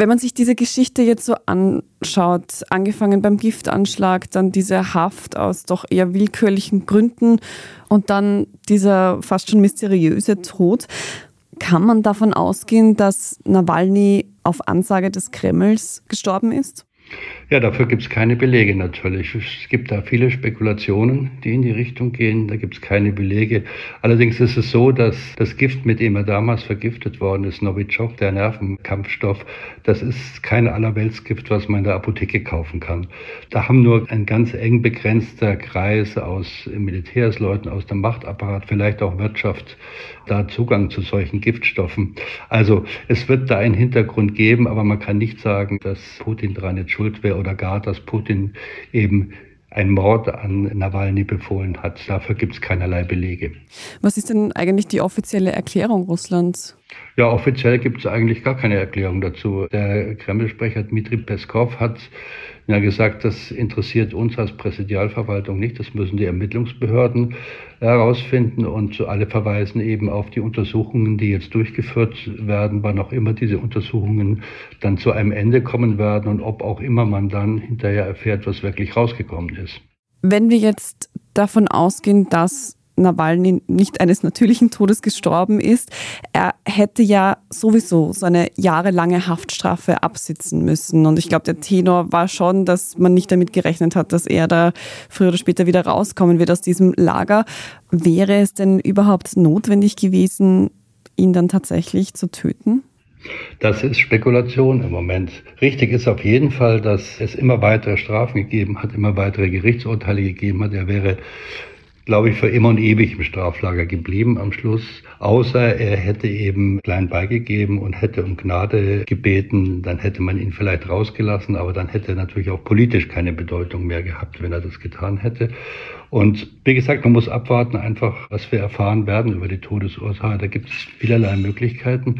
Wenn man sich diese Geschichte jetzt so anschaut, angefangen beim Giftanschlag, dann diese Haft aus doch eher willkürlichen Gründen und dann dieser fast schon mysteriöse Tod, kann man davon ausgehen, dass Nawalny auf Ansage des Kremls gestorben ist? Ja, dafür gibt es keine Belege natürlich. Es gibt da viele Spekulationen, die in die Richtung gehen. Da gibt es keine Belege. Allerdings ist es so, dass das Gift, mit dem er damals vergiftet worden ist, Novichok, der Nervenkampfstoff, das ist kein Allerweltsgift, was man in der Apotheke kaufen kann. Da haben nur ein ganz eng begrenzter Kreis aus Militärsleuten, aus dem Machtapparat, vielleicht auch Wirtschaft, da Zugang zu solchen Giftstoffen. Also es wird da einen Hintergrund geben, aber man kann nicht sagen, dass Putin daran jetzt schuld wäre oder gar, dass Putin eben einen Mord an Nawalny befohlen hat. Dafür gibt es keinerlei Belege. Was ist denn eigentlich die offizielle Erklärung Russlands? Ja, offiziell gibt es eigentlich gar keine Erklärung dazu. Der Kreml-Sprecher Dmitri Peskov hat ja gesagt, das interessiert uns als Präsidialverwaltung nicht, das müssen die Ermittlungsbehörden herausfinden und alle verweisen eben auf die Untersuchungen, die jetzt durchgeführt werden, wann auch immer diese Untersuchungen dann zu einem Ende kommen werden und ob auch immer man dann hinterher erfährt, was wirklich rausgekommen ist. Wenn wir jetzt davon ausgehen, dass Nawalny nicht eines natürlichen Todes gestorben ist. Er hätte ja sowieso so eine jahrelange Haftstrafe absitzen müssen. Und ich glaube, der Tenor war schon, dass man nicht damit gerechnet hat, dass er da früher oder später wieder rauskommen wird aus diesem Lager. Wäre es denn überhaupt notwendig gewesen, ihn dann tatsächlich zu töten? Das ist Spekulation im Moment. Richtig ist auf jeden Fall, dass es immer weitere Strafen gegeben hat, immer weitere Gerichtsurteile gegeben hat. Er wäre glaube ich, für immer und ewig im Straflager geblieben am Schluss, außer er hätte eben klein beigegeben und hätte um Gnade gebeten, dann hätte man ihn vielleicht rausgelassen, aber dann hätte er natürlich auch politisch keine Bedeutung mehr gehabt, wenn er das getan hätte. Und wie gesagt, man muss abwarten einfach, was wir erfahren werden über die Todesursache. Da gibt es vielerlei Möglichkeiten.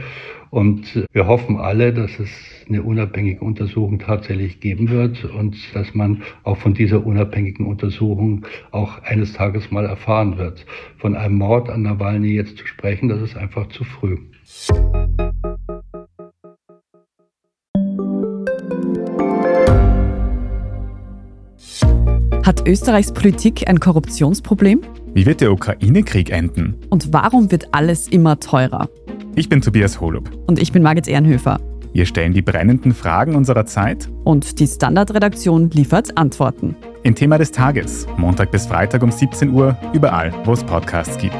Und wir hoffen alle, dass es eine unabhängige Untersuchung tatsächlich geben wird und dass man auch von dieser unabhängigen Untersuchung auch eines Tages mal erfahren wird. Von einem Mord an Nawalny jetzt zu sprechen, das ist einfach zu früh. Hat Österreichs Politik ein Korruptionsproblem? Wie wird der Ukraine-Krieg enden? Und warum wird alles immer teurer? Ich bin Tobias Holub. Und ich bin Margit Ehrenhöfer. Wir stellen die brennenden Fragen unserer Zeit. Und die Standardredaktion liefert Antworten. Im Thema des Tages, Montag bis Freitag um 17 Uhr, überall, wo es Podcasts gibt.